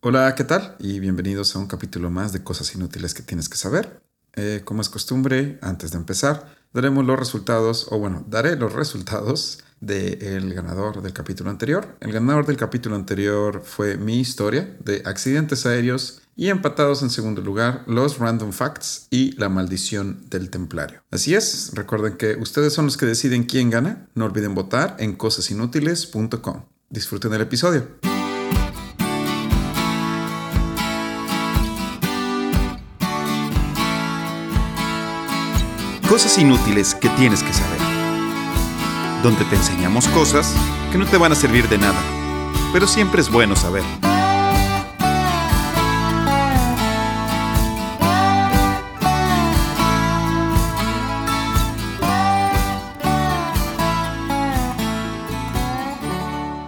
Hola, ¿qué tal? Y bienvenidos a un capítulo más de Cosas Inútiles que tienes que saber. Eh, como es costumbre, antes de empezar, daremos los resultados, o bueno, daré los resultados del ganador del capítulo anterior. El ganador del capítulo anterior fue mi historia de accidentes aéreos y empatados en segundo lugar los random facts y la maldición del templario. Así es, recuerden que ustedes son los que deciden quién gana. No olviden votar en cosasinútiles.com. Disfruten el episodio. Cosas inútiles que tienes que saber. Donde te enseñamos cosas que no te van a servir de nada, pero siempre es bueno saber.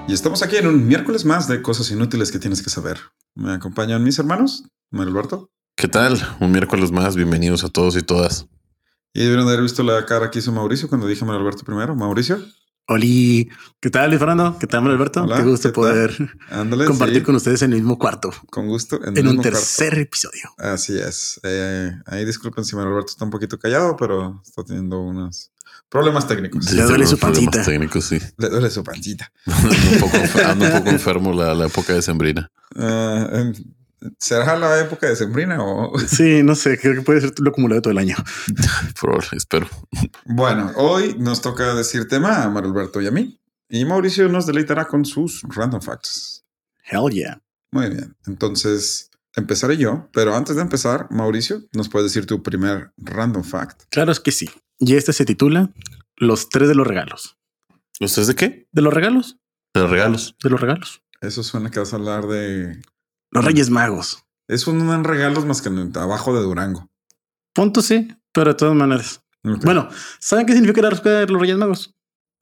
Y estamos aquí en un miércoles más de cosas inútiles que tienes que saber. Me acompañan mis hermanos, Mario Alberto. ¿Qué tal? Un miércoles más. Bienvenidos a todos y todas. Y debieron haber visto la cara que hizo Mauricio cuando dije Manuel Alberto primero. Mauricio. Oli, ¿qué tal, Luis Fernando? ¿Qué tal, Manuel Alberto? Hola, Qué gusto poder Ándale, compartir sí, con ustedes en el mismo cuarto, con gusto. en, el un mismo tercer episodio. Así es. Eh, ahí disculpen si Manuel Alberto está un poquito callado, pero está teniendo unos problemas técnicos. Le duele su problemas pancita. técnicos, sí. Le duele su pancita. Ando un poco, ando un poco enfermo la, la época de Sembrina. Em, ¿Será la época de Sembrina o...? Sí, no sé, creo que puede ser lo acumulado todo el año. Probable, espero. Bueno, hoy nos toca decir tema a Alberto y a mí. Y Mauricio nos deleitará con sus random facts. Hell yeah. Muy bien. Entonces, empezaré yo. Pero antes de empezar, Mauricio, ¿nos puedes decir tu primer random fact? Claro es que sí. Y este se titula Los tres de los regalos. ¿Ustedes de qué? ¿De los regalos? De los regalos. De los regalos. Eso suena que vas a hablar de... Los Reyes Magos. Eso no dan regalos más que en- abajo de Durango. Punto sí, pero de todas maneras. Bueno, ¿saben qué significa la rosca de los Reyes Magos?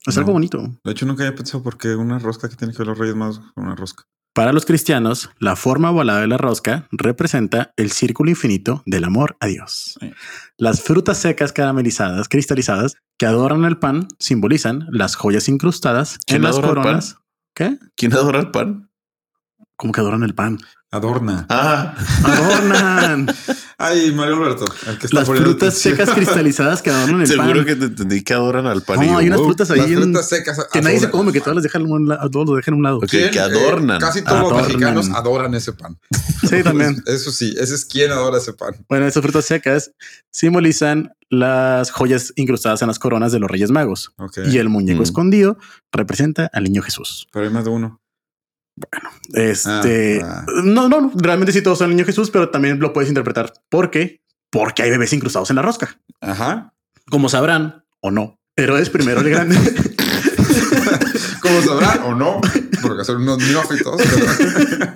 Es No. algo bonito. De hecho, nunca había pensado por qué una rosca que tiene que ver los Reyes Magos con una rosca. Para los cristianos, la forma ovalada de la rosca representa el círculo infinito del amor a Dios. Sí. Las frutas secas caramelizadas, cristalizadas, que adornan el pan, simbolizan las joyas incrustadas en ¿Quién las el coronas. ¿Qué? ¿Quién adora el pan? ¿Cómo que adornan el pan? Adorna. Ah, ¡Adornan! Ay, Mario Alberto, el que está las poniendo frutas atención. secas cristalizadas que adornan el seguro pan. que te entendí que adoran al pan. No, hay unas frutas ahí Las frutas secas. que nadie se adoran. come, que todos los dejan a un la- a todos los dejan a un lado. Ok, ¿Quién? que Eh, adornan. casi todos los mexicanos adoran ese pan. Sí, también. Eso sí, ese es quien adora ese pan. Bueno, esas frutas secas simbolizan las joyas incrustadas en las coronas de los Reyes Magos. Ok. Y el muñeco Mm. escondido representa al niño Jesús. Pero hay más de uno. Este Ah, no, no, realmente sí todos son el niño Jesús, pero también lo puedes interpretar. ¿Por qué? Porque hay bebés incrustados en la rosca. Ajá. Como sabrán o no, pero es primero el grande. Como sabrán o no, porque son unos neófitos. pero-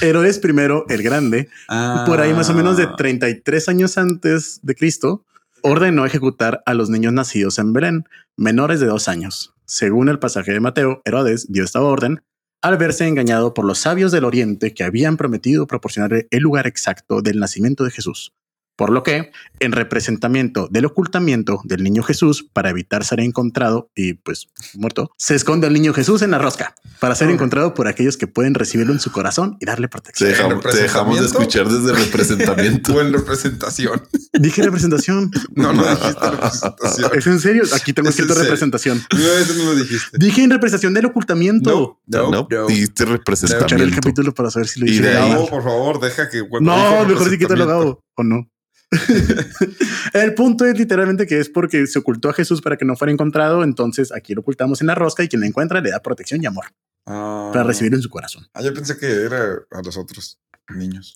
Herodes primero el grande, Ah. por ahí más o menos de 33 años antes de Cristo, ordenó ejecutar a los niños nacidos en Belén, menores de dos años. Según el pasaje de Mateo, Herodes dio esta orden al verse engañado por los sabios del Oriente que habían prometido proporcionarle el lugar exacto del nacimiento de Jesús. Por lo que, en representamiento del ocultamiento del niño Jesús para evitar ser encontrado y pues muerto, se esconde al niño Jesús en la rosca para ser encontrado por aquellos que pueden recibirlo en su corazón y darle Te protección. dejamos, te dejamos de escuchar desde representamiento. O en representación. Dije representación. No, no dijiste representación. ¿Es en serio? Aquí tengo Es escrito representación. No, eso no lo dijiste. Dije en representación del ocultamiento. No, No, no. dijiste Escucharé el representamiento. capítulo para saber si lo Y dije. de ahí- bien. No, por favor, deja que. No, mejor sí quítalo Gabo, o no. el punto es literalmente que es porque se ocultó a Jesús para que no fuera encontrado. Entonces aquí lo ocultamos en la rosca y quien lo encuentra le da protección y amor Ah, para recibirlo en su corazón. Ah, yo pensé que era a los otros niños.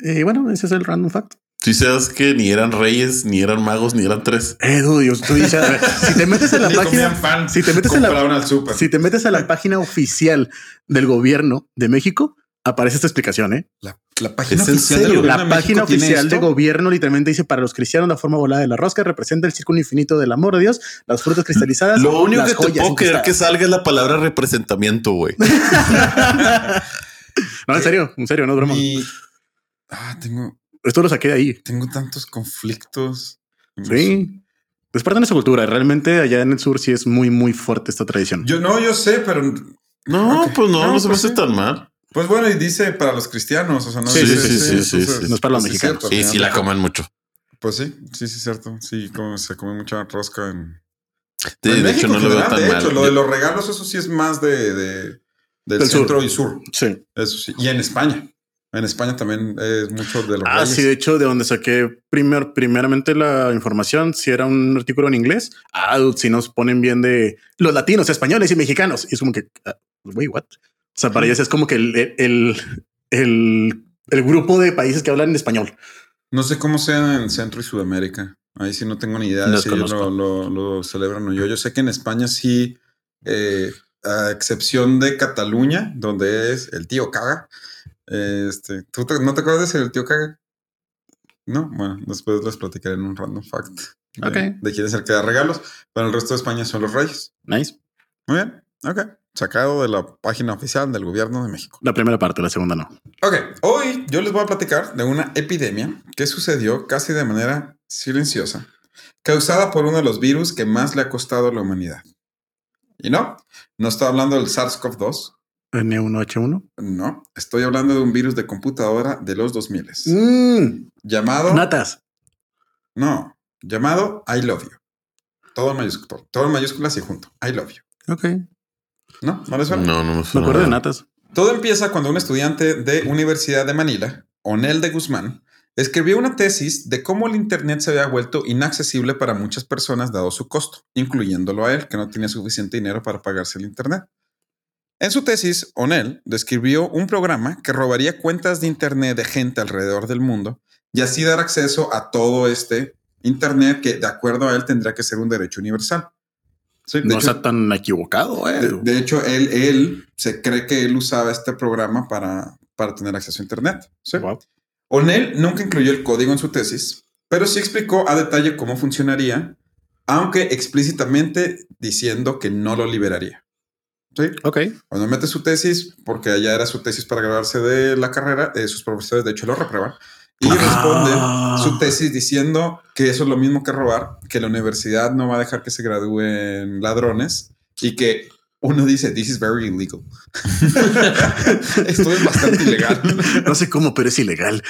Y bueno, ese es el random fact. Si sabes que ni eran reyes, ni eran magos, ni eran tres. Edu, Dios, tú dices, a ver, si te metes en la página, pan. si te metes en la- si te metes a la página oficial del gobierno de México, aparece esta explicación, ¿eh? La, la página ¿Es en oficial serio? La de México oficial gobierno literalmente dice para los cristianos la forma volada de la rosca representa el círculo infinito del amor de Dios, las frutas cristalizadas. Lo único las que te puedo creer que salga es la palabra representamiento, güey. No, en serio, en serio, no broma. Mi- Ah, tengo, Esto lo saqué de ahí. tengo tantos conflictos. Sí. Es parte de nuestra cultura. Realmente allá en el sur sí es muy, muy fuerte esta tradición. Yo no, yo sé, pero No, pues no, No, no, se me pues hace sí. tan mal. Pues bueno, y dice para los cristianos, o sea, no Sí, dice- sí, sí, sí, entonces, sí. No es para los pues, mexicanos. cierto, Sí, sí la comen mucho. Pues sí, sí, sí, cierto. Sí, como se come mucha rosca en. De, en de hecho, México no en lo veo tan de mal. hecho, lo de los regalos, eso sí es más de, de- del, Del centro sur. y sur. Sí. Eso sí. Y en España. En España también es mucho de los Ah, reyes. sí, de hecho, de donde saqué primer, primeramente la información, si era un artículo en inglés, ah, si nos ponen bien de los latinos, españoles y mexicanos. Y es como que, ah, wait, what? O sea, para ellos es como que el, el, el, el grupo de países que hablan en español. No sé cómo sea en Centro y Sudamérica. Ahí sí no tengo ni idea de si ellos lo, lo- lo celebran o yo. Yo sé que en España sí, eh, a excepción de Cataluña, donde es el tío Caga. Este, ¿tú te- no te acuerdas de ser el tío Caga? No, bueno, después les platicaré en un random fact de, Ok. de quién es el que da regalos. Pero el resto de España son los reyes. Nice. Muy bien, ok. Sacado de la página oficial del gobierno de México. La primera parte, la segunda no. Ok, hoy yo les voy a platicar de una epidemia que sucedió casi de manera silenciosa, causada por uno de los virus que más le ha costado a la humanidad. Y no, no estoy hablando del SARS-CoV-2, N1H1. no, estoy hablando de un virus de computadora de los 2000 Mm, llamado, natas. no, llamado I love you. Todo en todo en mayúsculas y junto, I love you. Ok. ¿No? ¿No les suena? No, no me acuerdo de natas. Todo empieza cuando un estudiante de Universidad de Manila, Onel de Guzmán, escribió una tesis de cómo el Internet se había vuelto inaccesible para muchas personas dado su costo, incluyéndolo a él, que no tenía suficiente dinero para pagarse el Internet. En su tesis, Onel describió un programa que robaría cuentas de Internet de gente alrededor del mundo y así dar acceso a todo este Internet que, de acuerdo a él, tendría que ser un derecho universal. Sí, No hecho- está tan equivocado, eh. de, de hecho, él, él se cree que él usaba este programa para, para tener acceso a Internet. ¿sí? Wow. O'Neill nunca incluyó el código en su tesis, pero sí explicó a detalle cómo funcionaría, aunque explícitamente diciendo que no lo liberaría. ¿Sí? Ok. Cuando mete su tesis, porque allá era su tesis para graduarse de la carrera, eh, sus profesores de hecho lo reprueban, y Ah. responde su tesis diciendo que eso es lo mismo que robar, que la universidad no va a dejar que se gradúen ladrones y que uno dice, this is very illegal. Esto es bastante ilegal. No sé cómo, pero es ilegal.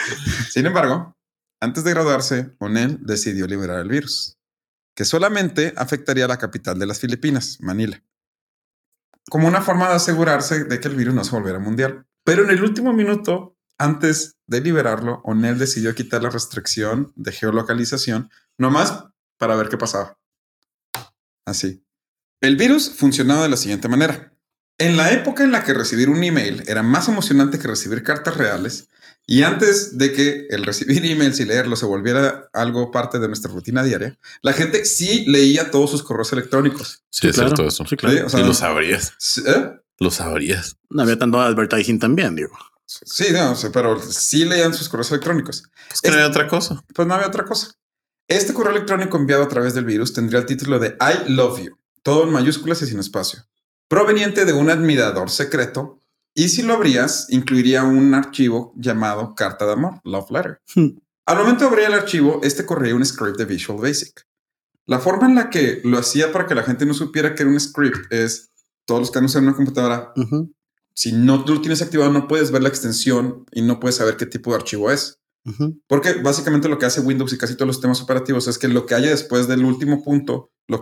Sin embargo, antes de graduarse, Onel decidió liberar el virus, que solamente afectaría a la capital de las Filipinas, Manila, como una forma de asegurarse de que el virus no se volviera mundial. Pero en el último minuto, antes de liberarlo, Onel decidió quitar la restricción de geolocalización, nomás para ver qué pasaba. Así. El virus funcionaba de la siguiente manera. En la época en la que recibir un email era más emocionante que recibir cartas reales, y antes de que el recibir emails y leerlos se volviera algo parte de nuestra rutina diaria, la gente sí leía todos sus correos electrónicos. Sí, es claro. cierto eso. Sí, claro. Sí, o sea, y lo sabrías. ¿eh? Lo sabrías. No había tanto advertising también, digo. Sí, no, sé, pero sí leían sus correos electrónicos. Pues que no hay otra cosa. Pues no había otra cosa. Este correo electrónico enviado a través del virus tendría el título de I love you, todo en mayúsculas y sin espacio, proveniente de un admirador secreto. Y si lo abrías, incluiría un archivo llamado carta de amor, love letter. Hmm. Al momento de abrir el archivo, este corría un script de Visual Basic. La forma en la que lo hacía para que la gente no supiera que era un script es todos los que han usado una computadora Ujú, si no lo tienes activado, no puedes ver la extensión y no puedes saber qué tipo de archivo es. Porque básicamente lo que hace Windows y casi todos los sistemas operativos es que lo que haya después del último punto lo.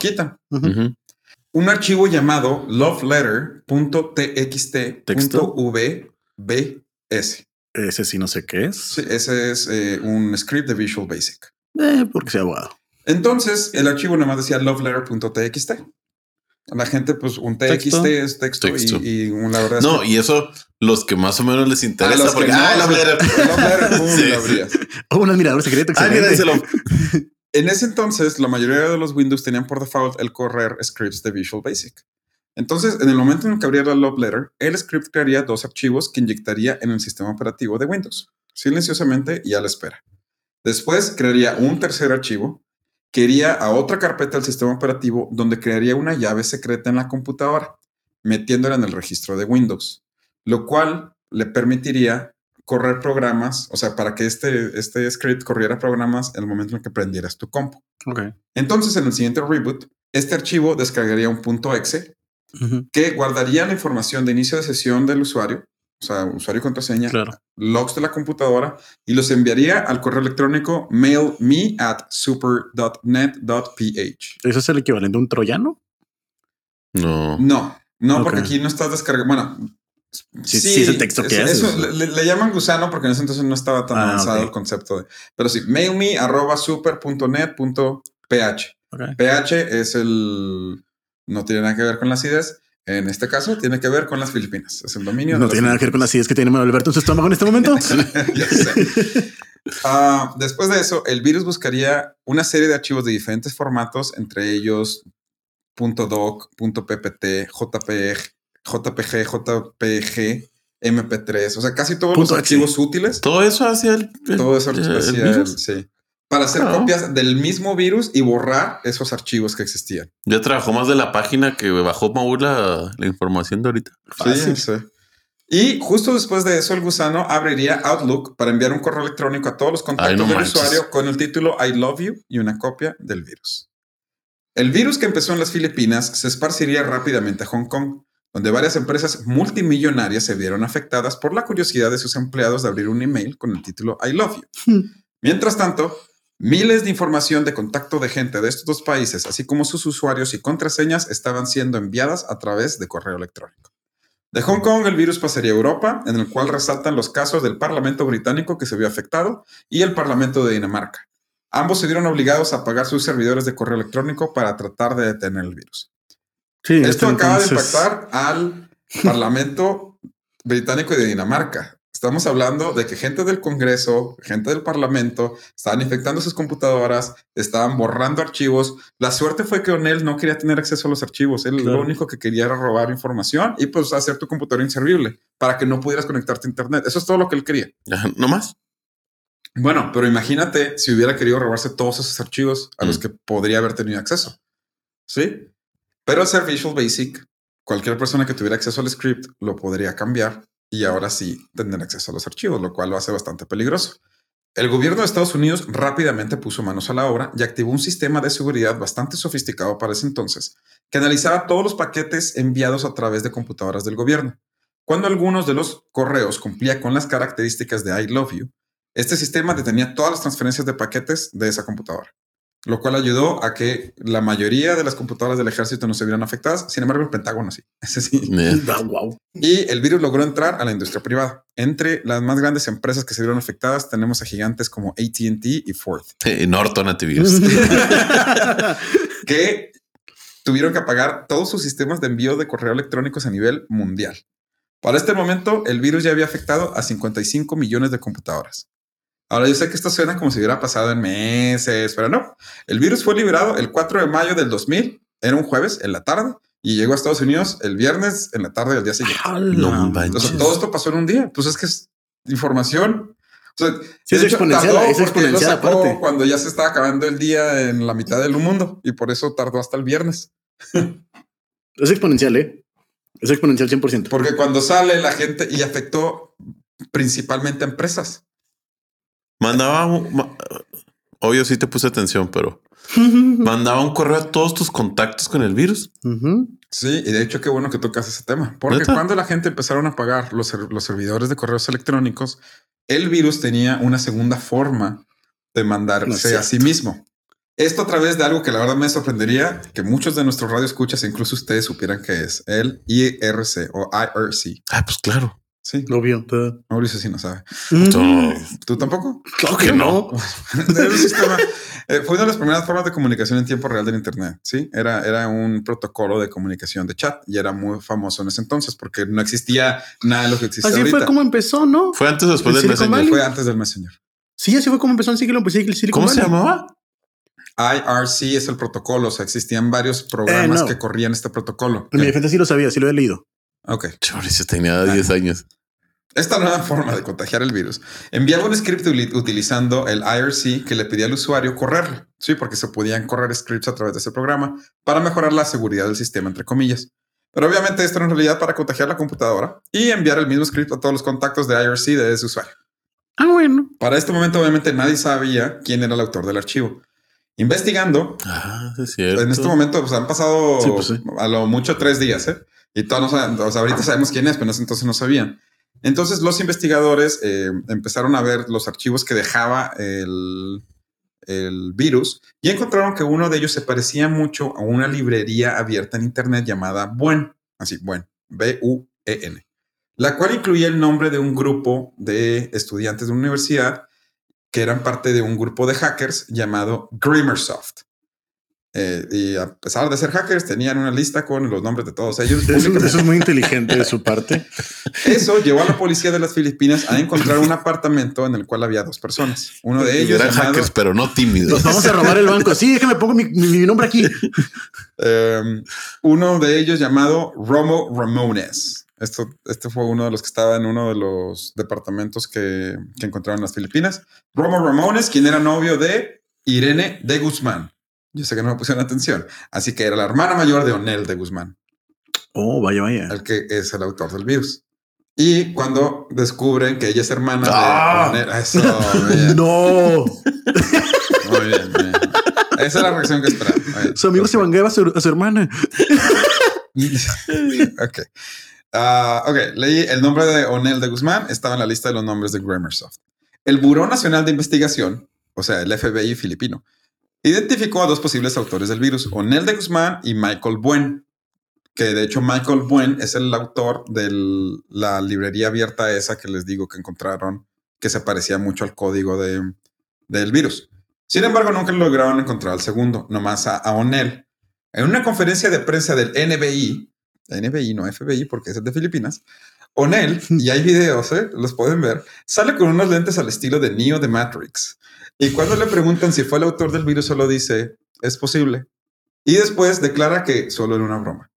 Ujú. Un archivo llamado Texto. loveletter.txt.vbs. Ese sí no sé qué es. Sí, ese es eh, un script de Visual Basic. Eh, porque sea abogado. Entonces, el archivo nada más decía loveletter.txt. La gente, pues un TXT Texto. es texto, y- Texto. Y, la verdad es No, que- y eso, los que más o menos les interesa, que porque no, ah, la sí, abrías. Oh, un admirador secreto. Ah. En ese entonces, la mayoría de los Windows tenían por default el correr scripts de Visual Basic. Entonces, en el momento en el que abriera la love letter, el script crearía dos archivos que inyectaría en el sistema operativo de Windows, silenciosamente y a la espera. Después crearía un tercer archivo que iría a otra carpeta del sistema operativo donde crearía una llave secreta en la computadora, metiéndola en el registro de Windows, lo cual le permitiría correr programas, o sea, para que este, este script corriera programas en el momento en el que prendieras tu compu. Ok. Entonces, en el siguiente reboot, este archivo descargaría un punto .exe que guardaría la información de inicio de sesión del usuario o sea, usuario y contraseña, Claro. logs de la computadora y los enviaría al correo electrónico mailme at super.net.ph. ¿Eso es el equivalente a un troyano? No. No, no, porque aquí no estás descargando. Bueno, Sí, sí, es el texto que eso, haces. le, llaman gusano porque en ese entonces no estaba tan Ah, avanzado el concepto de. Pero sí, mailme arroba super.net.ph. Ok. PH es el. No tiene nada que ver con las ideas. En este caso, tiene que ver con las Filipinas. Es el dominio. de No tiene nada que ver con las ideas que tiene Manuel Alberto en su estómago en este momento. ya sé. Ah, después de eso, el virus buscaría una serie de archivos de diferentes formatos, entre ellos .doc, .ppt, JPG, JPG, JPG, MP3, o sea, casi todos los archivos útiles. Todo eso hacia el, el- Todo eso el hacía virus. el- sí. Para hacer copias del mismo virus y borrar esos archivos que existían. Ya trabajó más de la página que bajó Maúl la, la información de ahorita. Fácil. Sí, sí. Y justo después de eso, el gusano abriría Outlook para enviar un correo electrónico a todos los contactos Ay, no del manches. usuario con el título I love you y una copia del virus. El virus que empezó en las Filipinas se esparciría rápidamente a Hong Kong, donde varias empresas multimillonarias se vieron afectadas por la curiosidad de sus empleados de abrir un email con el título I love you. Mientras tanto, miles de información de contacto de gente de estos dos países, así como sus usuarios y contraseñas, estaban siendo enviadas a través de correo electrónico. De Hong Kong, el virus pasaría a Europa, en el cual resaltan los casos del Parlamento británico que se vio afectado y el Parlamento de Dinamarca. Ambos se vieron obligados a pagar sus servidores de correo electrónico para tratar de detener el virus. Sí, Esto este acaba de impactar al Parlamento británico y de Dinamarca. Estamos hablando de que gente del Congreso, gente del Parlamento, estaban infectando sus computadoras, estaban borrando archivos. La suerte fue que O'Neill no quería tener acceso a los archivos. Él Claro. lo único que quería era robar información y pues hacer tu computadora inservible para que no pudieras conectarte a Internet. Eso es todo lo que él quería. ¿No más? Bueno, pero imagínate si hubiera querido robarse todos esos archivos a los Mm. que podría haber tenido acceso. Sí. Pero al ser Visual Basic, cualquier persona que tuviera acceso al script lo podría cambiar y ahora sí tener acceso a los archivos, lo cual lo hace bastante peligroso. El gobierno de Estados Unidos rápidamente puso manos a la obra y activó un sistema de seguridad bastante sofisticado para ese entonces, que analizaba todos los paquetes enviados a través de computadoras del gobierno. Cuando algunos de los correos cumplía con las características de I love you, este sistema detenía todas las transferencias de paquetes de esa computadora, lo cual ayudó a que la mayoría de las computadoras del ejército no se vieran afectadas. Sin embargo, el Pentágono sí. Ese sí. Eh, Ah, wow. Y el virus logró entrar a la industria privada. Entre las más grandes empresas que se vieron afectadas tenemos a gigantes como ATT y Ford, eh, Norton Antivirus. que tuvieron que apagar todos sus sistemas de envío de correo electrónicos a nivel mundial. Para este momento, el virus ya había afectado a 55 millones de computadoras. Ahora yo sé que esto suena como si hubiera pasado en meses, pero no. El virus fue liberado el 4 de mayo del 2000, era un jueves en la tarde, y llegó a Estados Unidos el viernes en la tarde del día siguiente. No. Entonces, todo esto pasó en un día. Pues es que es información. O sea, Sí, es hecho, exponencial, es exponencial aparte. Cuando ya se estaba acabando el día en la mitad del mundo y por eso tardó hasta el viernes. Es exponencial, ¿eh? Es exponencial 100%. Porque cuando sale la gente y afectó principalmente a empresas. Mandaba un- ma- obvio sí te puse atención, pero mandaba un correo a todos tus contactos con el virus. Sí, y de hecho qué bueno que tocas ese tema. Porque ¿Neta? cuando la gente empezaron a pagar los, los servidores de correos electrónicos, el virus tenía una segunda forma de No mandarse a cierto. sí mismo. Esto a través de algo que la verdad me sorprendería que muchos de nuestros radioescuchas, incluso ustedes, supieran que es el IRC o IRC. Ah, pues claro. Sí, Obvio. duh. Mauricio sí no sabe. No, ¿Tú tampoco? Claro que no. Era un sistema, eh, fue una de las primeras formas de comunicación en tiempo real del Internet. Sí, era, era un protocolo de comunicación de chat y era muy famoso en ese entonces porque no existía nada de lo que existe Así ahorita. fue como empezó, ¿no? Fue antes o después ¿En del Silicon Messenger. Valley? Fue antes del Messenger. Sí, así fue como empezó en Silicon, pues, Silicon ¿Cómo se llamaba? IRC es el protocolo, o sea, existían varios programas Eh, no. que corrían este protocolo. En mi defensa sí lo sabía, sí lo he leído. Ok. Mauricio tenía 10 años. Esta nueva forma de contagiar el virus enviaba un script utilizando el IRC que le pedía al usuario correrlo. Sí, porque se podían correr scripts a través de ese programa para mejorar la seguridad del sistema, entre comillas. Pero obviamente esto era en realidad para contagiar la computadora y enviar el mismo script a todos los contactos de IRC de ese usuario. Ah, bueno. Para este momento, obviamente, nadie sabía quién era el autor del archivo. Investigando, Ah, sí es cierto. en este momento pues, han pasado Sí, pues, sí. a lo mucho tres días, ¿eh? Y todos ahorita sabemos quién es, pero en ese entonces no sabían. Entonces los investigadores eh, empezaron a ver los archivos que dejaba el, el virus y encontraron que uno de ellos se parecía mucho a una librería abierta en Internet llamada Buen, así, Buen, B-U-E-N, la cual incluía el nombre de un grupo de estudiantes de una universidad que eran parte de un grupo de hackers llamado Grimmersoft. Eh, y a pesar de ser hackers, tenían una lista con los nombres de todos ellos. Eso, eso es muy inteligente de su parte. Eso llevó a la policía de las Filipinas a encontrar un apartamento en el cual había dos personas. Uno de ellos Eran llamado, hackers, pero no tímidos. Nos vamos a robar el banco. Sí, déjame pongo mi, mi- mi nombre aquí. eh, uno de ellos llamado Romo Ramones. Esto, este fue uno de los que estaba en uno de los departamentos que, que encontraron en las Filipinas. Romo Ramones, quien era novio de Irene de Guzmán. Yo sé que no me pusieron atención. Así que era la hermana mayor de Onel de Guzmán. Oh, vaya, vaya. el que es el autor del virus. Y cuando descubren que ella es hermana ¡Ah! de Onel- eso, No, muy bien, bien. Esa es la reacción que esperaba. Bien. su amigo se vangueaba a su, a su hermana. ok. Ah, ok, leí el nombre de Onel de Guzmán, estaba en la lista de los nombres de Grammarsoft. El Buró Nacional de Investigación, o sea, el FBI filipino, identificó a dos posibles autores del virus, Onel de Guzmán y Michael Buen, que de hecho Michael Buen es el autor de la librería abierta esa que les digo que encontraron, que se parecía mucho al código de, del virus. Sin embargo, nunca lograron encontrar al segundo, nomás a, a Onel. En una conferencia de prensa del NBI, NBI, no FBI, porque es de Filipinas, Onel, y hay videos, ¿eh? los pueden ver, sale con unos lentes al estilo de Neo de Matrix. Y cuando le preguntan si fue el autor del virus, solo dice, es posible. Y después declara que solo era una broma.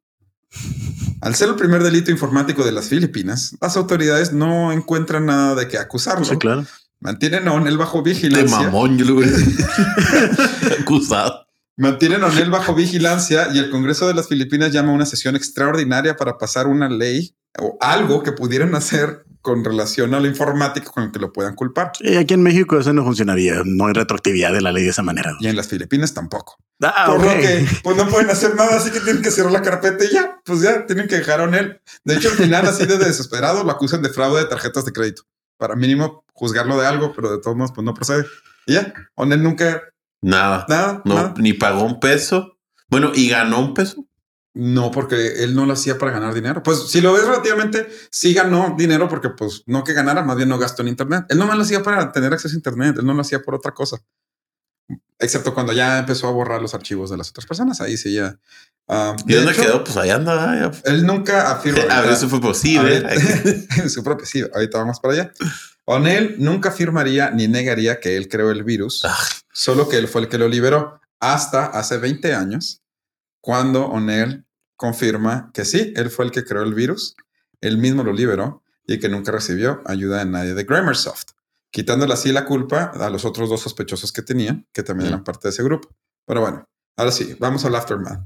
Al ser el primer delito informático de las Filipinas, las autoridades no encuentran nada de qué acusarlo. Sí, claro. Mantienen a Onel bajo De vigilancia. mamón, yo lo hubiera acusado. Mantienen a Onel bajo vigilancia y el Congreso de las Filipinas llama a una sesión extraordinaria para pasar una ley o algo que pudieran hacer con relación a la informática con el que lo puedan culpar. Sí, aquí en México eso no funcionaría. No hay retroactividad de la ley de esa manera. Y en las Filipinas tampoco. Ah, Por lo que pues no pueden hacer nada, así que tienen que cerrar la carpeta y ya, pues ya tienen que dejar a Onel. De hecho, al final, así de desesperado, lo acusan de fraude de tarjetas de crédito. Para mínimo juzgarlo de algo, pero de todos modos, pues no procede. Y ya, Onel nunca, Nada. nada, No, nada. ni pagó un peso. Bueno, y ganó un peso. No, porque él no lo hacía para ganar dinero. Pues si lo ves relativamente, sí ganó dinero porque pues no que ganara, más bien no gastó en internet. Él no me lo hacía para tener acceso a internet, él no lo hacía por otra cosa. Excepto cuando ya empezó a borrar los archivos de las otras personas, ahí sí ya. ah, ¿Y de dónde hecho, quedó? Pues allá anda. ya. Él nunca afirma. A ver, ahorita- eso fue posible. ahorita- su propio, sí, ahorita vamos para allá. O'Neill nunca afirmaría ni negaría que él creó el virus, Ah. solo que él fue el que lo liberó hasta hace 20 años, cuando O'Neill confirma que sí, él fue el que creó el virus, él mismo lo liberó y que nunca recibió ayuda de nadie de Grammarsoft, quitándole así la culpa a los otros dos sospechosos que tenía, que también Mm. eran parte de ese grupo. Pero bueno, ahora sí, vamos al aftermath.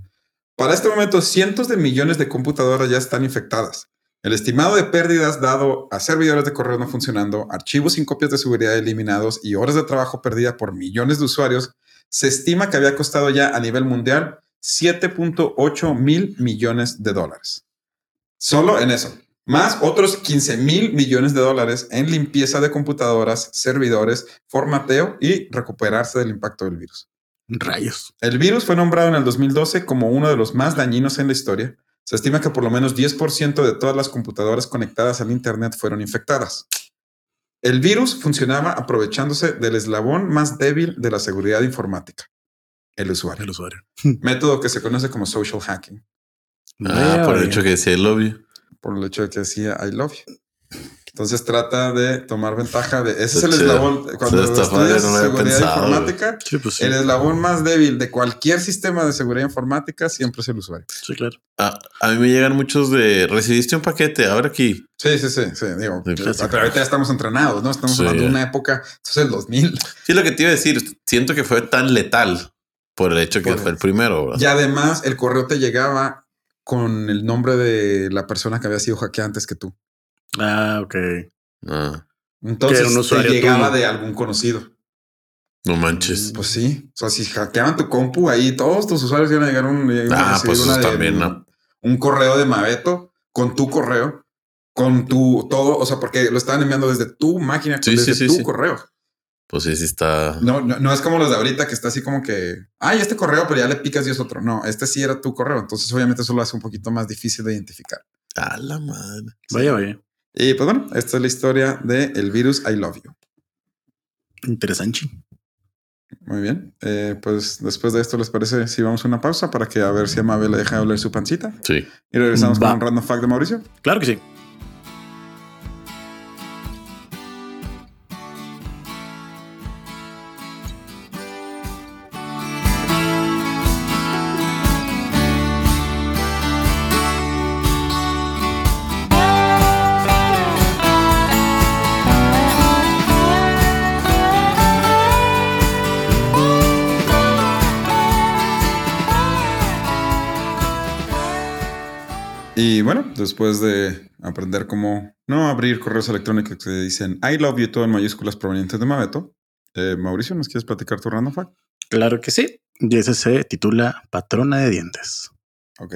Para este momento, cientos de millones de computadoras ya están infectadas. El estimado de pérdidas dado a servidores de correo no funcionando, archivos sin copias de seguridad eliminados y horas de trabajo perdida por millones de usuarios, se estima que había costado ya a nivel mundial 7.8 mil millones de dólares. Solo en eso. Más otros 15 mil millones de dólares en limpieza de computadoras, servidores, formateo y recuperarse del impacto del virus. Rayos. El virus fue nombrado en el 2012 como uno de los más dañinos en la historia. Se estima que por lo menos 10% de todas las computadoras conectadas al Internet fueron infectadas. El virus funcionaba aprovechándose del eslabón más débil de la seguridad informática, el usuario. El usuario. Método que se conoce como social hacking, Ah, por el hecho que decía el obvio. por el hecho de que decía I love you. Entonces trata de tomar ventaja de ese es el chido. eslabón cuando Está padre, estudias no seguridad pensado, informática. Sí, pues sí. El eslabón más débil de cualquier sistema de seguridad informática siempre es el usuario. Sí, claro. A, a mí me llegan muchos de recibiste un paquete, ahora aquí. Sí, sí, sí, sí, digo, Sí, pero claro. ahorita ya estamos entrenados, ¿no? Estamos Sí. hablando de una época, esto es el 2000. Sí, lo que te iba a decir, siento que fue tan letal por el hecho que Por fue el- primero. ¿verdad? Y además el correo te llegaba con el nombre de la persona que había sido hackeada antes que tú. Ah, ok. Ah, Entonces Que era un te llegaba de algún conocido. no manches. Pues sí, o sea, si hackeaban tu compu ahí, todos tus usuarios iban a llegar un, a Ah, pues eso una de- también, ¿no? un correo de Mabeto con tu correo con tu todo, o sea, porque lo estaban enviando desde tu máquina, Sí, desde sí, sí, tu sí. correo. Pues sí, sí está. No, no, no es como los de ahorita que está así como que, ay, este correo, pero ya le picas y es otro. No, este sí era tu correo. Entonces, obviamente, eso lo hace un poquito más difícil de identificar. A la madre. Vaya, vaya. Y pues bueno, esta es la historia del el virus I Love You. Interesante. Muy bien. Eh, pues después de esto, ¿les parece si vamos a una pausa para que a ver si a Mabel le deja oler su pancita? Sí. Y regresamos Va. con un random fact de Mauricio. Claro que sí. Después de aprender cómo no abrir correos electrónicos que dicen I love you todo en mayúsculas provenientes de Mabeto, eh, Mauricio, ¿nos quieres platicar tu random fact? Claro que sí. Y ese se titula Patrona de dientes. Ok.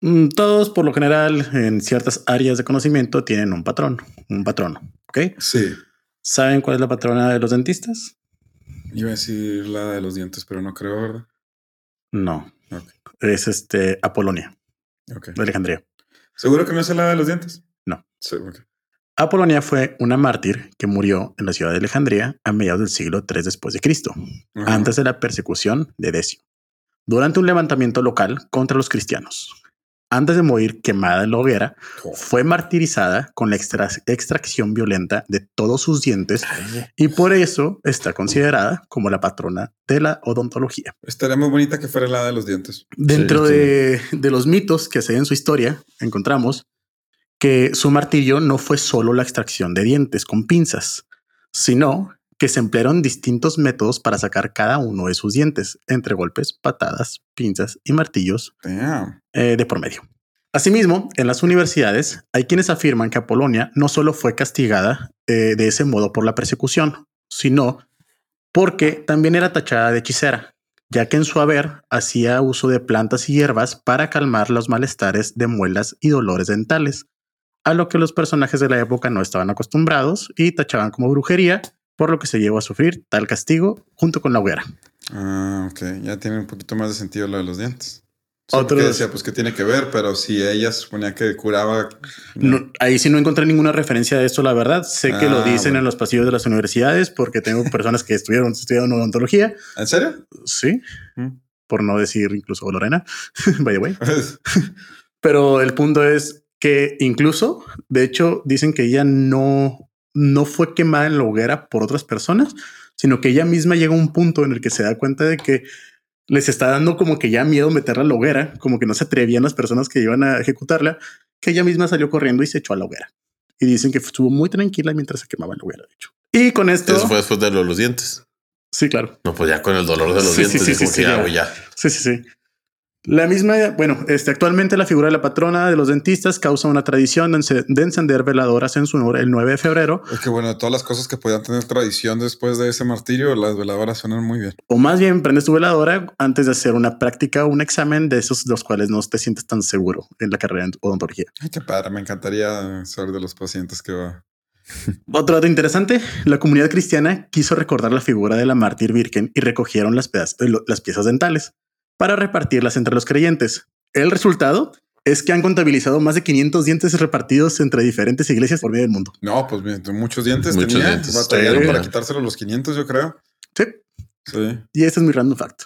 Mm, Todos, por lo general, en ciertas áreas de conocimiento tienen un patrón, un patrono. ¿Ok? Sí. ¿Saben cuál es la patrona de los dentistas? Iba a decir la de los dientes, pero no creo, ¿verdad? No. Ok. Es este Apolonia Ok. de Alejandría. ¿Seguro que no es la de los dientes? No. Ok. Apolonia fue una mártir que murió en la ciudad de Alejandría a mediados del siglo III después de Cristo, antes de la persecución de Decio, durante un levantamiento local contra los cristianos. Antes de morir quemada en la hoguera, Oh. fue martirizada con la extra- extracción violenta de todos sus dientes y por eso está considerada como la patrona de la odontología. Estaría muy bonita que fuera la de los dientes. Dentro Sí, de, de los mitos que se en su historia, encontramos que su martillo no fue solo la extracción de dientes con pinzas, sino que se emplearon distintos métodos para sacar cada uno de sus dientes, entre golpes, patadas, pinzas y martillos eh, de por medio. Asimismo, en las universidades hay quienes afirman que Apolonia no solo fue castigada eh, de ese modo por la persecución, sino porque también era tachada de hechicera, ya que en su haber hacía uso de plantas y hierbas para calmar los malestares de muelas y dolores dentales, a lo que los personajes de la época no estaban acostumbrados y tachaban como brujería, por lo que se llevó a sufrir tal castigo junto con la hoguera. Ah, ok. Ya tiene un poquito más de sentido lo de los dientes. Decía, pues que tiene que ver, pero si ella suponía que curaba. No, ahí sí no encontré ninguna referencia de esto, la verdad. Sé que lo Ah, dicen bueno. en los pasillos de las universidades porque tengo personas que estuvieron estudiando odontología. ¿En serio? Sí, Mm. por no decir incluso Lorena. By the way. Pero el punto es que incluso, de hecho, dicen que ella no, no fue quemada en la hoguera por otras personas, sino que ella misma llega a un punto en el que se da cuenta de que les está dando como que ya miedo meterla a la hoguera, como que no se atrevían las personas que iban a ejecutarla, que ella misma salió corriendo y se echó a la hoguera. Y dicen que estuvo muy tranquila mientras se quemaba la hoguera, de hecho. Y con esto, Eso fue después de lo de los dientes. sí, claro. No, pues ya con el dolor de los Sí, sí, dientes. sí, sí, que sí, ya, ya. Sí, sí, sí. La misma, bueno, este, actualmente la figura de la patrona de los dentistas causa una tradición de ence- de encender veladoras en su honor el 9 de febrero, Es que bueno, de todas las cosas que podían tener tradición después de ese martirio, las veladoras suenan muy bien. o más bien prendes tu veladora antes de hacer una práctica o un examen de esos de los cuales no te sientes tan seguro en la carrera en odontología. Ay, qué padre. Me encantaría saber de los pacientes que va. Otro dato interesante, la comunidad cristiana quiso recordar la figura de la mártir virgen y recogieron las piezas dentales para repartirlas entre los creyentes. El resultado es que han contabilizado más de 500 dientes repartidos entre diferentes iglesias por medio del mundo. No, pues bien, muchos dientes Muchos tenía. dientes. Batallaron Sí. para quitárselo los 500, yo creo. Sí. Sí. Y este es mi random fact.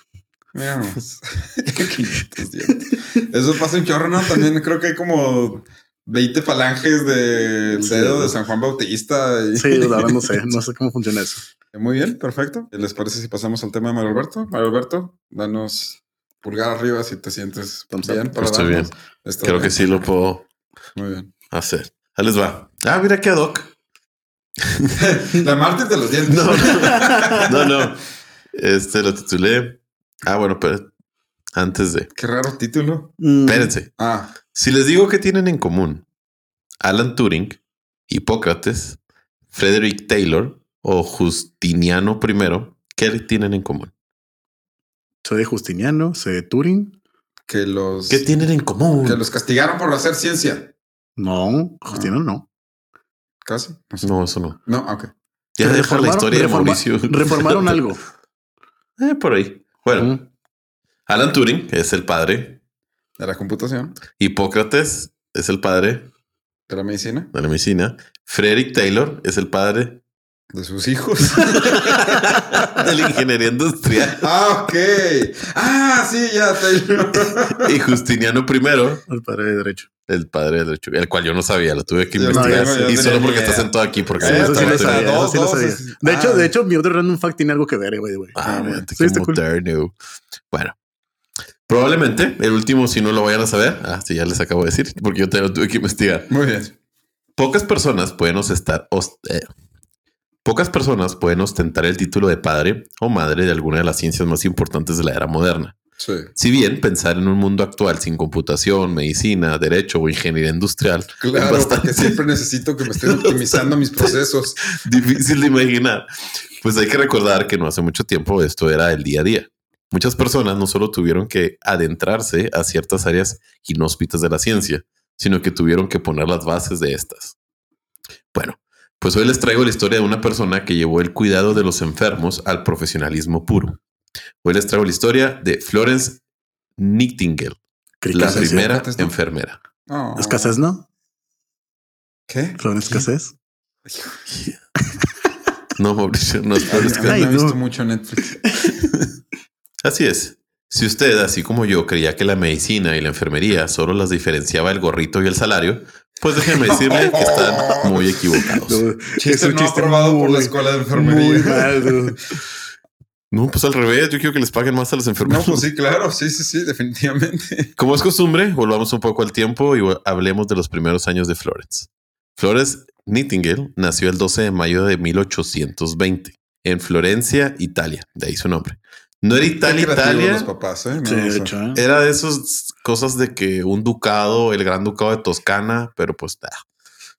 Veamos. 500 dientes. Eso pasa un chorro, ¿no? También creo que hay como 20 falanges del Sí. dedo de San Juan Bautista. y- Sí, la verdad no sé, no sé cómo funciona eso. Muy bien, perfecto. ¿Les parece si pasamos al tema de Mario Alberto? Mario Alberto, danos pulgar arriba si te sientes Thumbs bien para Estoy darnos. ¿Estás Creo que bien? sí lo puedo Muy bien. hacer. Ahí les va. Ah, mira qué ad hoc. La mártir de los dientes. No, no, no. Este lo titulé. Ah, bueno, pero antes de. Qué raro título. Mm, Espérense. Ah, Si les digo que tienen en común Alan Turing, Hipócrates, Frederick Taylor o Justiniano I, ¿qué tienen en común? Soy de Justiniano, soy de Turing. que los ¿Qué tienen en común? que los castigaron por hacer ciencia. No, Justino no. ¿Casi? No sé. No, eso no. No, ok. Ya deja la historia de Mauricio. Reformaron algo. Eh, por ahí. Bueno. Alan Turing es el padre. De la computación, Hipócrates es el padre de la medicina, de la medicina. Frederick Taylor es el padre de sus hijos. de la ingeniería industrial. ah, ok. Ah, sí, ya, Taylor. Y Justiniano I, El padre de derecho. el padre del derecho, el cual yo no sabía, lo tuve que Yo investigar. yo no, yo y solo porque está idea. sentado aquí, porque sí, eso está sí lo muy sabía, temprano. eso sí lo dos, sabía. dos, De ah. hecho, de hecho, mi otro random fact tiene algo que ver, güey, güey. Ah, Ah, bueno, qué está cool. probablemente el último, si no lo vayan a saber, ah, sí, ya les acabo de decir, porque yo te lo tuve que investigar. Muy bien. Pocas personas pueden ostentar, os- eh, pocas personas pueden ostentar el título de padre o madre de alguna de las ciencias más importantes de la era moderna. Sí. Si bien pensar en un mundo actual sin computación, medicina, derecho o ingeniería industrial Claro, bastante porque siempre necesito que me estén optimizando mis procesos. difícil de imaginar, pues hay que recordar que no hace mucho tiempo esto era el día a día. Muchas personas no solo tuvieron que adentrarse a ciertas áreas inhóspitas de la ciencia, sino que tuvieron que poner las bases de estas. Bueno, pues hoy les traigo la historia de una persona que llevó el cuidado de los enfermos al profesionalismo puro. Hoy les traigo la historia de Florence Nightingale, la escasez, primera ¿cuántas, no? enfermera. Oh. Escasez, ¿no? ¿Qué? Flor escasez. No, Mauricio, no es Florence ay, no he visto no. mucho Netflix. Así es. Si usted, así como yo, creía que la medicina y la enfermería solo las diferenciaba el gorrito y el salario, pues déjeme decirle que están muy equivocados. No, Chiste no aprobado por la escuela de enfermería. Muy mal, dude. No, pues al revés, yo quiero que les paguen más a los No, enfermeros. pues sí, claro, sí, sí, sí, definitivamente. Como es costumbre, volvamos un poco al tiempo y hablemos de los primeros años de Florence. Florence Nightingale nació el 12 de mayo de 1820 en Florencia, Italia. De ahí su nombre. No era Italia, Italia. los papás, ¿eh? No, Sí, o de sea, hecho, ¿eh? Era de esas cosas de que un ducado, el gran ducado de Toscana, pero pues ah,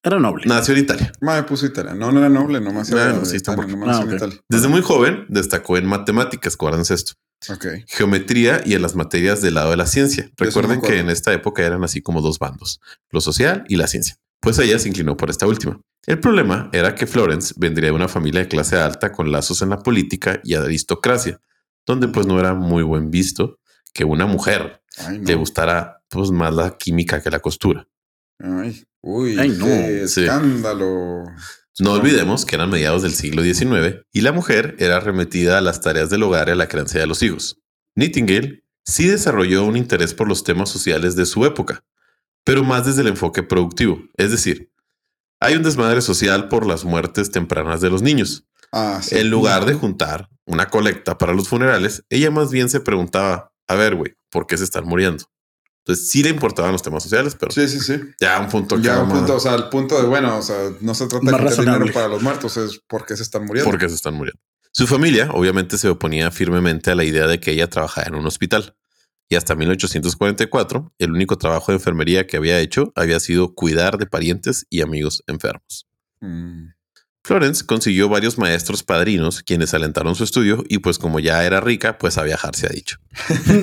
Era noble. nació en Italia. Me puso italiano. No, no era noble, nomás era de sí, Italia, nomás Ah, en ok. Italia. Desde muy joven destacó en matemáticas, guárdense esto, Ok. geometría y en las materias del lado de la ciencia. Recuerden que en esta época eran así como dos bandos, lo social y la ciencia. Pues ella se inclinó por esta última. El problema era que Florence vendría de una familia de clase alta con lazos en la política y aristocracia, donde pues no era muy buen visto que una mujer Ay, no. le gustara pues más la química que la costura. Ay, uy, Ay, no. qué Sí. escándalo. No olvidemos que eran mediados del siglo XIX y la mujer era remetida a las tareas del hogar y a la crianza de los hijos. Nightingale sí desarrolló un interés por los temas sociales de su época, pero más desde el enfoque productivo. Es decir, hay un desmadre social por las muertes tempranas de los niños. Ah, sí. En lugar de juntar una colecta para los funerales, ella más bien se preguntaba, a ver, güey, ¿por qué se están muriendo? Entonces sí le importaban los temas sociales, pero Sí, sí, sí. ya a un punto que Ya era un punto, o sea, el punto de, bueno, o sea, no se trata de dinero para los muertos, es porque se están muriendo. porque se están muriendo. Su familia obviamente se oponía firmemente a la idea de que ella trabajara en un hospital. Y hasta 1844, el único trabajo de enfermería que había hecho había sido cuidar de parientes y amigos enfermos. Mm. Florence consiguió varios maestros padrinos quienes alentaron su estudio y pues como ya era rica, pues a viajar se ha dicho.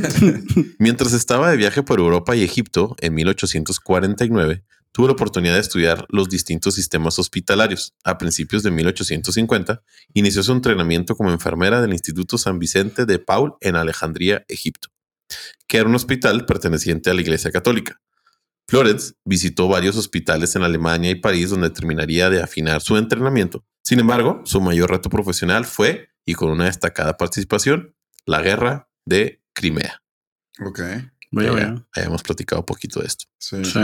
Mientras estaba de viaje por Europa y Egipto en 1849, tuvo la oportunidad de estudiar los distintos sistemas hospitalarios. A principios de 1850, inició su entrenamiento como enfermera del Instituto San Vicente de Paul en Alejandría, Egipto, que era un hospital perteneciente a la Iglesia Católica. Florence visitó varios hospitales en Alemania y París donde terminaría de afinar su entrenamiento. Sin embargo, su mayor reto profesional fue, y con una destacada participación, la guerra de Crimea. Ok. Vaya, Ya vaya. Habíamos platicado un poquito de esto. Sí, Sí.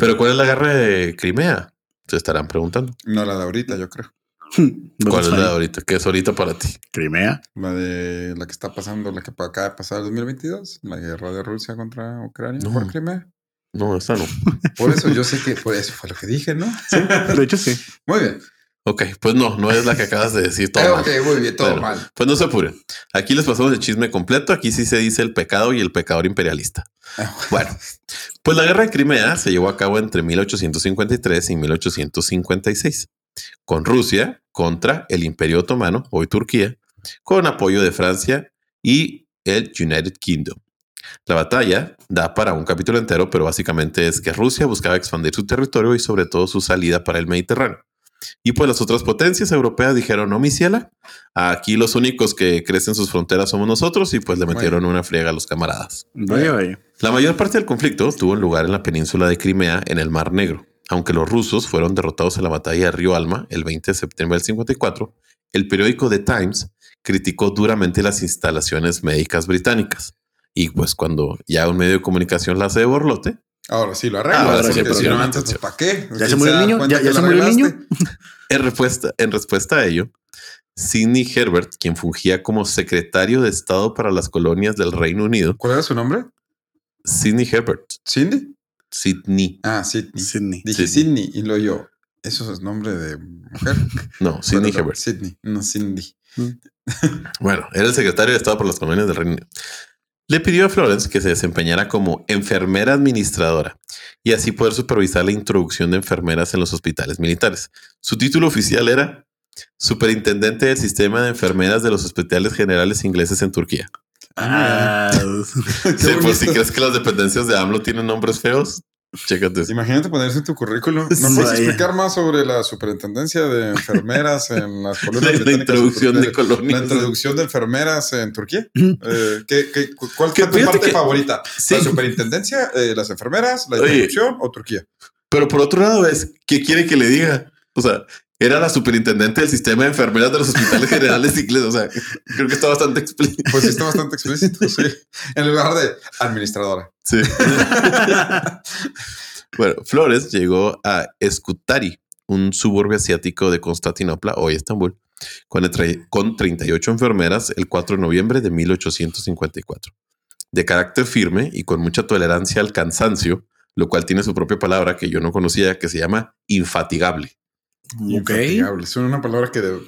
Pero ¿cuál es la guerra de Crimea? Se estarán preguntando. No la de ahorita, yo creo. ¿Cuál es la de ahorita? ¿Qué es ahorita para ti? Crimea. La de la que está pasando, la que acaba de pasar el 2022, la guerra de Rusia contra Ucrania No. por Crimea. No, esta no. Por eso yo sé que por eso fue lo que dije, ¿no? De hecho, sí. Muy bien. Ok, pues no, no es la que acabas de decir. Todo Eh, mal. ok, muy bien, todo Pero- mal. Pues no se apuren. Aquí les pasamos el chisme completo. Aquí sí se dice el pecado y el pecador imperialista. Bueno, pues la guerra de Crimea se llevó a cabo entre 1853 y 1856, con Rusia contra el Imperio Otomano, hoy Turquía, con apoyo de Francia y el United Kingdom. La batalla da para un capítulo entero, pero básicamente es que Rusia buscaba expandir su territorio y sobre todo su salida para el Mediterráneo. Y pues las otras potencias europeas dijeron, no, mi ciela, aquí los únicos que crecen sus fronteras somos nosotros y pues le metieron una friega a los camaradas. Vaya, vaya. La mayor parte del conflicto tuvo lugar en la península de Crimea, en el Mar Negro. Aunque los rusos fueron derrotados en la batalla de Río Alma el 20 de septiembre del 54, el periódico The Times criticó duramente las instalaciones médicas británicas. Y pues cuando ya un medio de comunicación la hace de borlote, Ahora sí lo arreglo. Ahora porque sí, pero si no, antes, pues, ¿para qué? ¿Ya ¿Quién se murió el niño? ¿Ya- ya se murió el niño? arreglaste? en respuesta, en respuesta a ello, Sidney Herbert, quien fungía como secretario de Estado para las colonias del Reino Unido, ¿Cuál era su nombre? Sidney Herbert, ¿Cindy? Sidney, Ah, Sidney. Sydney. Dije Sydney. Sidney y lo yo. Eso es nombre de mujer. no, Sidney Herbert. Sidney, no Cindy. Bueno, era el secretario de Estado por las colonias del Reino Unido. Le pidió a Florence que se desempeñara como enfermera administradora y así poder supervisar la introducción de enfermeras en los hospitales militares. Su título oficial era Superintendente del Sistema de Enfermeras de los Hospitales Generales Ingleses en Turquía. Ah, Sí, por si crees que las dependencias de AMLO tienen nombres feos, chécate. Imagínate ponerse en tu currículum. ¿No puedes explicar más sobre la superintendencia de enfermeras en las La, colonias la introducción de La colonias. introducción de enfermeras en Turquía. Eh, ¿qué, qué, cu- ¿Cuál fue tu parte que- favorita? Sí. ¿La superintendencia, eh, las enfermeras, la Oye. introducción o Turquía? Pero por otro lado es, ¿qué quiere que le diga? O sea, era la superintendente del sistema de enfermeras de los hospitales generales ingleses. O sea, creo que está bastante explícito. Pues sí, está bastante explícito, sí. En lugar de administradora. Sí. bueno, Flores llegó a Scutari, un suburbio asiático de Constantinopla, hoy Estambul, con, con 38 enfermeras el 4 de noviembre de 1854. De carácter firme y con mucha tolerancia al cansancio, lo cual tiene su propia palabra que yo no conocía, que se llama infatigable. Ok. Infatigable. Es una palabra que de-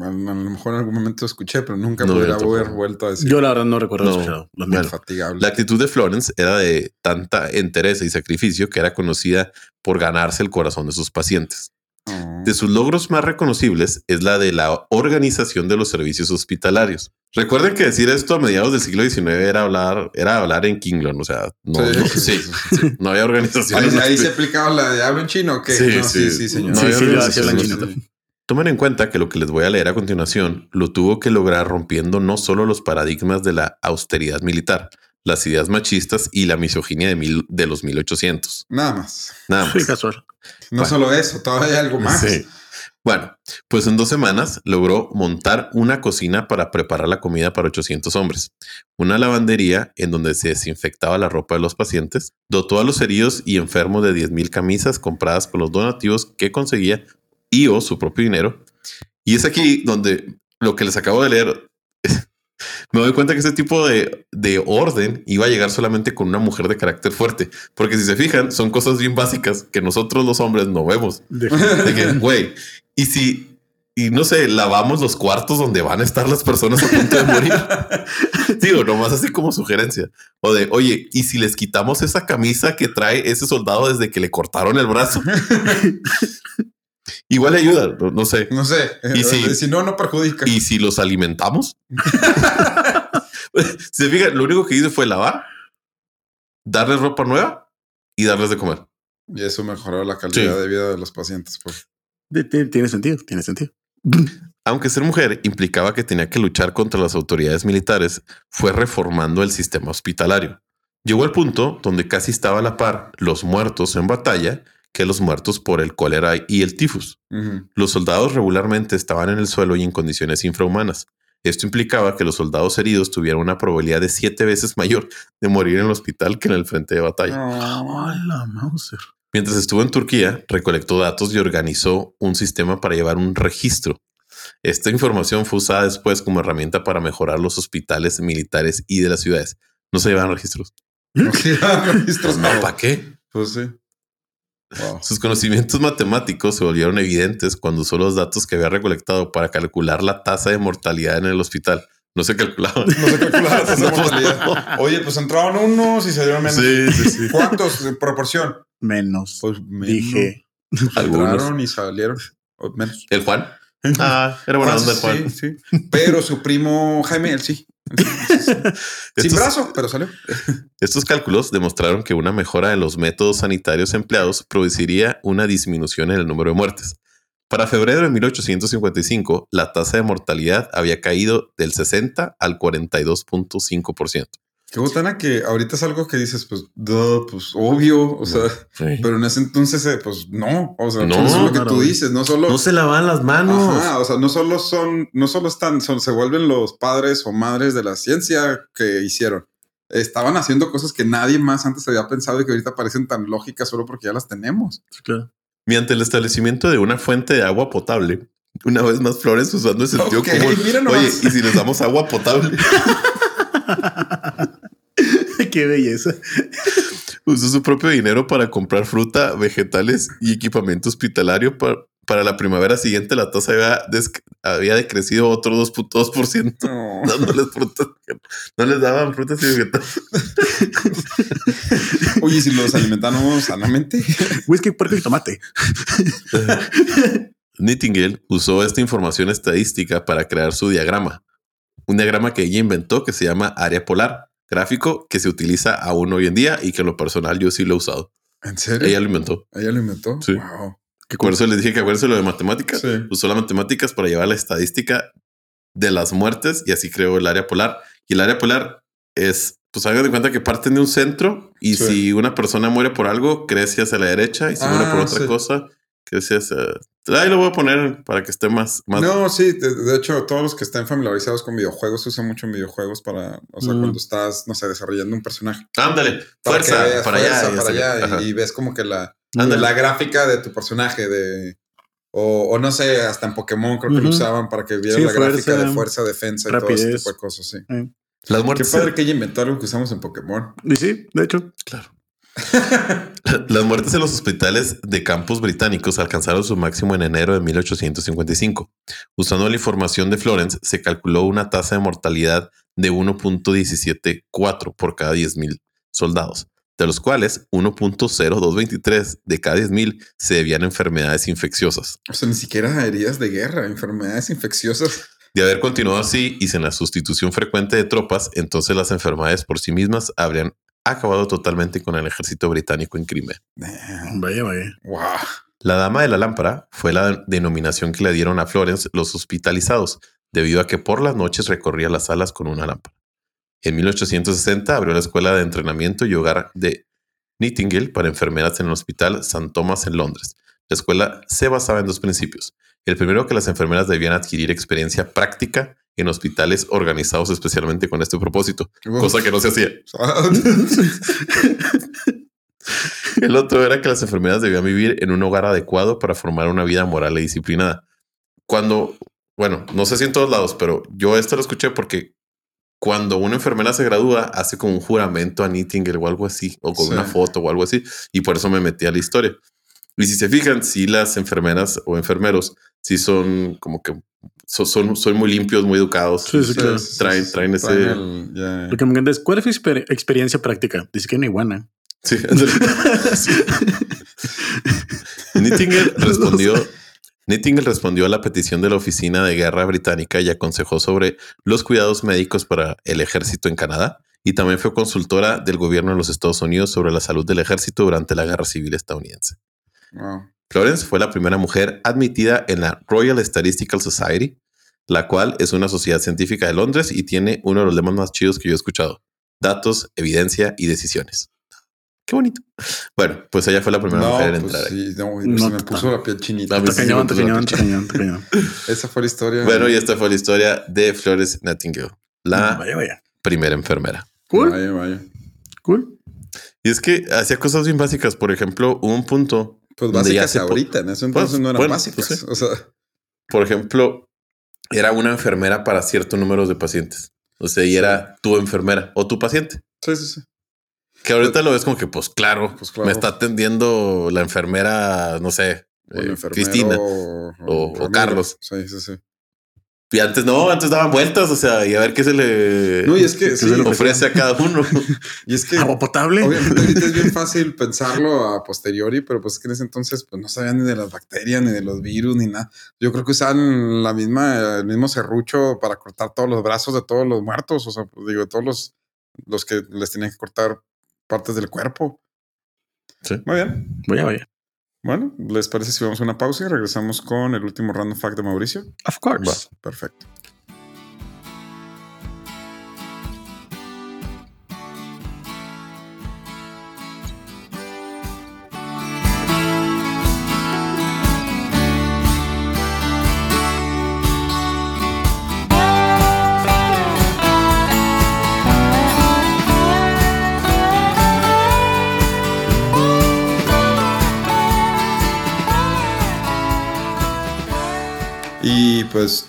a lo mejor en algún momento escuché, pero nunca No, pudiera haber vuelto a decir Yo la verdad no recuerdo No. haber escuchado. Lo Bueno, mismo. infatigable. La actitud de Florence era de tanta entereza y sacrificio que era conocida por ganarse el corazón de sus pacientes. De sus logros más reconocibles es la de la organización de los servicios hospitalarios. Recuerden que decir esto a mediados del siglo XIX era hablar, era hablar en Kinglon, o sea, no, Sí, no, sí, sí, sí, sí. no había organización. Ahí, ahí se aplicaba la de hablo en chino. ¿qué? Sí, No, sí, sí. sí, señor. No Sí, había organización. Tomen en cuenta que lo que les voy a leer a continuación lo tuvo que lograr rompiendo no solo los paradigmas de la austeridad militar, las ideas machistas y la misoginia de, mil- de los 1800. Nada más. Nada más. Sí, casual. No Bueno. solo eso, todavía hay algo más. Sí. Bueno, pues en dos semanas logró montar una cocina para preparar la comida para 800 hombres, una lavandería en donde se desinfectaba la ropa de los pacientes, dotó a los heridos y enfermos de 10.000 camisas compradas con los donativos que conseguía y o su propio dinero. Y es aquí donde lo que les acabo de leer, me doy cuenta que ese tipo de, de orden iba a llegar solamente con una mujer de carácter fuerte, porque si se fijan, son cosas bien básicas que nosotros los hombres no vemos. De que, güey, y si, y no sé, lavamos los cuartos donde van a estar las personas a punto de morir. Digo, nomás así como sugerencia. O de, oye, y si les quitamos esa camisa que trae ese soldado desde que le cortaron el brazo. Igual le ayuda, no, no sé. No sé. Y eh, si- si no, no perjudica. Y si los alimentamos. si se fijan, lo único que hice fue lavar, darles ropa nueva y darles de comer. Y eso mejoró la calidad Sí. de vida de los pacientes. Pues. Tiene sentido, tiene sentido. Aunque ser mujer implicaba que tenía que luchar contra las autoridades militares, fue reformando el sistema hospitalario. Llegó al punto donde casi estaba a la par los muertos en batalla que los muertos por el cólera y el tifus. Los soldados regularmente estaban en el suelo y en condiciones infrahumanas. Esto implicaba que los soldados heridos tuvieran una probabilidad de siete veces mayor de morir en el hospital que en el frente de batalla. Mauser. Mientras estuvo en Turquía, recolectó datos y organizó un sistema para llevar un registro. Esta información fue usada después como herramienta para mejorar los hospitales militares y de las ciudades. No se llevaban registros. No quedan registros, No, no. ¿para qué? Pues sí. Wow. Sus conocimientos matemáticos se volvieron evidentes cuando usó los datos que había recolectado para calcular la tasa de mortalidad en el hospital. No se calculaban. No se calcula la tasa de mortalidad. Oye, pues entraron unos y salieron menos. Sí, sí, sí. ¿Cuántos en proporción? Menos. Pues menos. Dije. Algunos. Entraron y salieron menos. ¿El Juan? Ah, era buena onda el Juan. Sí, sí. Pero su primo Jaime, él sí. Sin Estos- brazo, pero salió. Estos cálculos demostraron que una mejora en los métodos sanitarios empleados produciría una disminución en el número de muertes. Para febrero de 1855, la tasa de mortalidad había caído del 60 al 42.5%. Qué botana que ahorita es algo que dices, pues, duh, pues obvio, o sea, pero en ese entonces, eh, pues no, o sea, No, eso es lo que tú dices, no solo. No se lavan las manos. Ajá, o sea, no solo son, no solo están, son, se vuelven los padres o madres de la ciencia que hicieron. Estaban haciendo cosas que nadie más antes había pensado y que ahorita parecen tan lógicas solo porque ya las tenemos. Sí, claro. Mediante el establecimiento de una fuente de agua potable, una vez más Flores usando ese sentido Ok, común. Oye, ¿y si les damos agua potable? Qué belleza. Usó su propio dinero para comprar fruta, vegetales y equipamiento hospitalario. Para, para la primavera siguiente, la tasa había, des- había decrecido otro 2.2%. No. Dándoles frutas. No les daban frutas y vegetales. Oye, ¿y si los alimentamos sanamente. Whisky, puerco y tomate. Nightingale usó esta información estadística para crear su diagrama. Un diagrama que ella inventó que se llama área polar, gráfico que se utiliza aún hoy en día y que en lo personal yo sí lo he usado. ¿En serio? Ella lo inventó. ¿Ella lo inventó. Sí. Wow. Por eso les dije que acuérdense lo de matemáticas. Sí. Usó las matemáticas para llevar la estadística de las muertes y así creó el área polar. Y el área polar es, pues hagan de cuenta que parten de un centro y Sí. si una persona muere por algo, crece hacia la derecha y si muere por Ah, otra sí. cosa, crece hacia... Ahí lo voy a poner para que esté más... más No, sí, de, de hecho, todos los que estén familiarizados con videojuegos se usan mucho en videojuegos para, o sea, Mm. cuando estás, no sé, desarrollando un personaje. Ándale, Para que fuerza, veas para fuerza, allá. y para allá, y, y ves como que la, Ándale. la gráfica de tu personaje, de, o, o no sé, hasta en Pokémon creo que lo usaban para que vieras Sí, la gráfica de fuerza, defensa y todo ese rapidez. tipo de cosas, sí. Las Qué padre que ella inventó algo que usamos en Pokémon. Y sí, de hecho. claro. Las muertes en los hospitales de campos británicos alcanzaron su máximo en enero de 1855. Usando la información de Florence, se calculó una tasa de mortalidad de 1.174 por cada 10.000 soldados, de los cuales 1.0223 de cada 10.000 se debían a enfermedades infecciosas. O sea, ni siquiera heridas de guerra, enfermedades infecciosas. De haber continuado así y sin la sustitución frecuente de tropas, entonces las enfermedades por sí mismas habrían acabado totalmente con el ejército británico en Crimea. Vaya, vaya. Wow. La dama de la lámpara fue la denominación que le dieron a Florence los hospitalizados, debido a que por las noches recorría las salas con una lámpara. En 1860 abrió la escuela de entrenamiento y hogar de Nightingale para enfermeras en el Hospital St. Thomas en Londres. La escuela se basaba en dos principios. El primero, que las enfermeras debían adquirir experiencia práctica en hospitales organizados especialmente con este propósito, cosa que no se hacía. El otro era que las enfermeras debían vivir en un hogar adecuado para formar una vida moral y disciplinada. Cuando, bueno, no sé si en todos lados, pero yo esto lo escuché porque cuando una enfermera se gradúa, hace como un juramento a Nightingale o algo así, o con Sí. una foto o algo así, y por eso me metí a la historia. Y si se fijan, si las enfermeras o enfermeros, sí son como que son, son, son muy limpios, muy educados. Sí, sí, claro. Traen- traen ese- el- ya. Lo que me encanta es, ¿cuál es su exper- experiencia práctica? Dice que no iguana. Sí. Nightingale respondió. Nightingale respondió a la petición de la Oficina de Guerra Británica y aconsejó sobre los cuidados médicos para el ejército en Canadá y también fue consultora del gobierno de los Estados Unidos sobre la salud del ejército durante la Guerra Civil estadounidense. Wow. Florence fue la primera mujer admitida en la Royal Statistical Society, la cual es una sociedad científica de Londres y tiene uno de los lemas más chidos que yo he escuchado. Datos, evidencia y decisiones. Qué bonito. Bueno, pues ella fue la primera No, mujer en pues entrar. sí, no, No, se me puso la piel chinita. Sí cañón, cañón, cañón. Esa fue la historia. Bueno, y esta fue la historia de Flores Nightingale, la Vaya, vaya. primera enfermera. Cool, Vaya, vaya. cool. Y es que hacía cosas bien básicas. Por ejemplo, hubo un punto Pues ya básicas ahorita, en ese entonces Pues, no eran bueno, básicas. pues sí. O sea, por ejemplo, era una enfermera para cierto número de pacientes. O sea, y era tu enfermera o tu paciente. sí, sí, sí. Que ahorita lo ves como que, pues claro, Pues claro. me está atendiendo la enfermera, no sé, eh, Cristina. o. Carlos. Sí, sí, sí. Y antes no, antes daban vueltas, o sea, y a ver qué se le, No, y es que qué sí, se le o ofrece a cada uno. Y es que Agua potable. obviamente ahorita es bien fácil pensarlo a posteriori, pero pues es que en ese entonces pues no sabían ni de las bacterias, ni de los virus, ni nada. Yo creo que usaban la misma, el mismo serrucho para cortar todos los brazos de todos los muertos. O sea, pues digo, todos los, los que les tenían que cortar partes del cuerpo. Sí. Muy bien. Voy a ver. Bueno, ¿les parece si vamos a una pausa y regresamos con el último random fact de Mauricio? Of course. Perfecto. Pues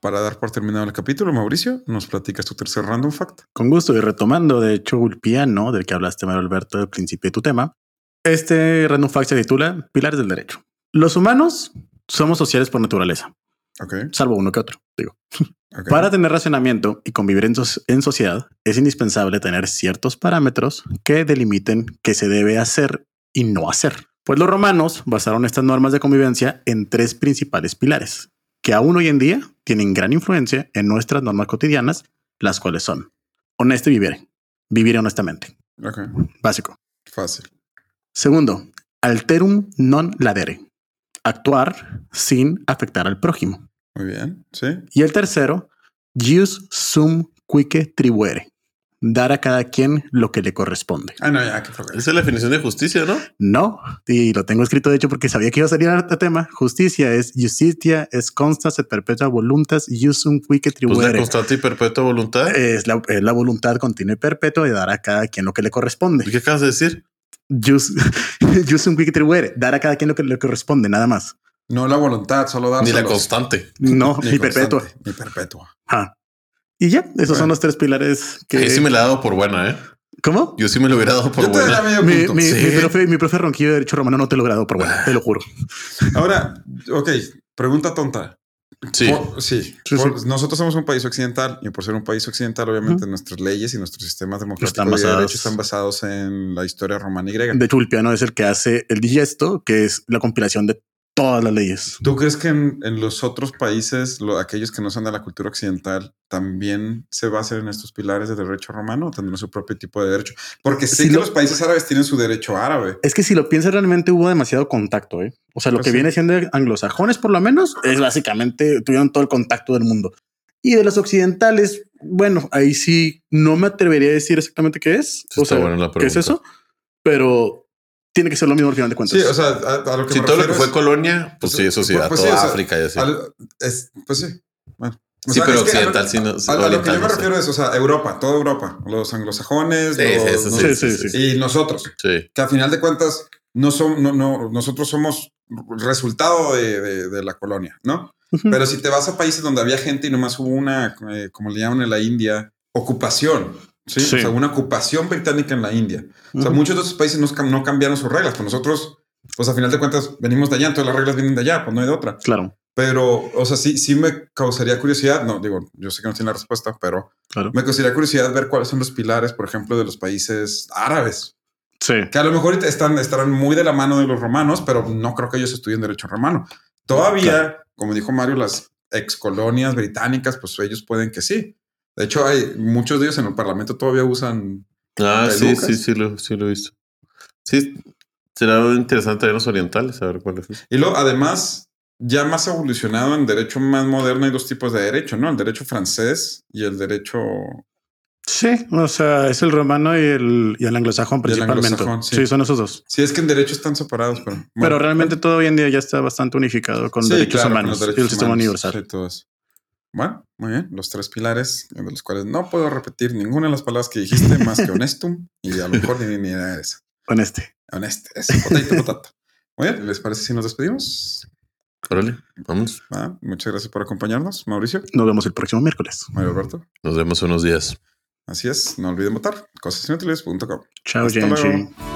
para dar por terminado el capítulo, Mauricio, nos platicas tu tercer random fact. Con gusto y retomando, de hecho, Ulpiano, del que hablaste, Mario Alberto, al principio de tu tema. Este random fact se titula Pilares del Derecho. Los humanos somos sociales por naturaleza, Ok. salvo uno que otro, digo. Para tener racionamiento y convivir en, en sociedad, es indispensable tener ciertos parámetros que delimiten qué se debe hacer y no hacer. Pues los romanos basaron estas normas de convivencia en tres principales pilares, que aún hoy en día tienen gran influencia en nuestras normas cotidianas, las cuales son honesto y vivir, vivir honestamente, básico. Fácil. Segundo, alterum non ladere, actuar sin afectar al prójimo. Muy bien. Sí. Y el tercero, jus sum quique tribuere. Dar a cada quien lo que le corresponde. Ah, no, ya, qué. Esa es la definición de justicia, ¿no? No, y lo tengo escrito de hecho porque sabía que iba a salir este tema. Justicia es justitia es constas et perpetua voluntas jus sum quique Pues la tribuere. constante y perpetua voluntad. es, la, es la voluntad continua y perpetua de dar a cada quien lo que le ¿Y corresponde. qué acabas de decir? Jus, jus sum quique tribuere. Dar a cada quien lo que le corresponde, nada más. No la voluntad, solo dar. Ni la constante. No, ni, perpetua. Ni perpetua. Ajá. Y ya, esos Bueno. son los tres pilares que. Yo sí me la he dado por buena, ¿eh? ¿Cómo? Yo sí me lo hubiera dado por buena. Mi, mi, Sí. mi profe, mi profe Ronquillo de Derecho Romano no te lo he logrado por bueno, te lo juro. Ahora, ok, pregunta tonta. Sí. Por- sí. Sí, Por- Nosotros somos un país occidental y por ser un país occidental, obviamente nuestras leyes y nuestros sistemas democráticos de basados- derecho están basados en la historia romana y griega. De hecho, Ulpiano es el que hace el digesto, que es la compilación de todas las leyes. ¿Tú crees que en, en los otros países, lo- aquellos que no son de la cultura occidental, también se basan en estos pilares de derecho romano o tendrán su propio tipo de derecho? Porque sé Sí, que lo- los países árabes tienen su derecho árabe. Es que si lo piensas realmente hubo demasiado contacto, ¿eh? O sea, lo Pues que sí. viene siendo de anglosajones, por lo menos, es básicamente tuvieron todo el contacto del mundo. Y de los occidentales, bueno, ahí sí no me atrevería a decir exactamente qué es. Sí, o está sea, buena la qué es eso, pero tiene que ser lo mismo al final de cuentas. Sí, o sea, a, a lo que Si me todo lo que fue es- colonia, pues sí, eso sí, Pues- a pues toda sí, o sea, África y así. al- es- pues sí. Bueno. O Sí, sea, pero occidental, sí, no- A, a lo que yo me refiero es, o sea, Europa, toda Europa, los anglosajones, Sí, los- sí, eso los- sí, sí, sí, sí. y nosotros, Sí. que a final de cuentas no son, no, no, nosotros somos resultado de, de- de la colonia, ¿no? Pero si te vas a países donde había gente y nomás hubo una, eh, como le llaman en la India, ocupación, ¿sí? Sí. O sea, una ocupación británica en la India. O sea, muchos de esos países no, no cambiaron sus reglas, pues nosotros, pues a final de cuentas venimos de allá, entonces las reglas vienen de allá, pues no hay de otra. Claro, Pero, o sea, sí, sí me causaría curiosidad, no, digo, yo sé que no tiene la respuesta, pero claro. me causaría curiosidad ver cuáles son los pilares, por ejemplo, de los países árabes, Sí. que a lo mejor están, estarán muy de la mano de los romanos, pero no creo que ellos estudien derecho romano. Todavía, como dijo Mario, las ex colonias británicas, pues ellos pueden que sí. De hecho, hay muchos de ellos en el parlamento todavía usan. Ah, sí, sí, sí lo, sí lo he visto. Sí, será interesante ver los orientales, a ver cuál es. Y luego, además, ya más evolucionado en derecho más moderno, hay dos tipos de derecho, ¿no? El derecho francés y el derecho Sí, o sea, es el romano y el, y el anglosajón Y el principalmente. anglosajón, sí. sí. son esos dos. Sí, es que en derecho están separados, pero. bueno. Pero realmente todo hoy en día ya está bastante unificado con Sí, derechos claro, con humanos los derechos y el sistema universal. sí, todo eso. Bueno, muy bien. Los tres pilares de los cuales no puedo repetir ninguna de las palabras que dijiste más que honestum y a lo mejor ni, ni era esa. Con este. Honesto, es potato, potato. Muy bien, ¿les parece si nos despedimos? Órale, vamos. Ah, muchas gracias por acompañarnos, Mauricio, Nos vemos el próximo miércoles. Mario Alberto. Nos vemos unos días. Así es, no olviden votar. Cosasinútiles.com. Chao, Hasta Genji. luego.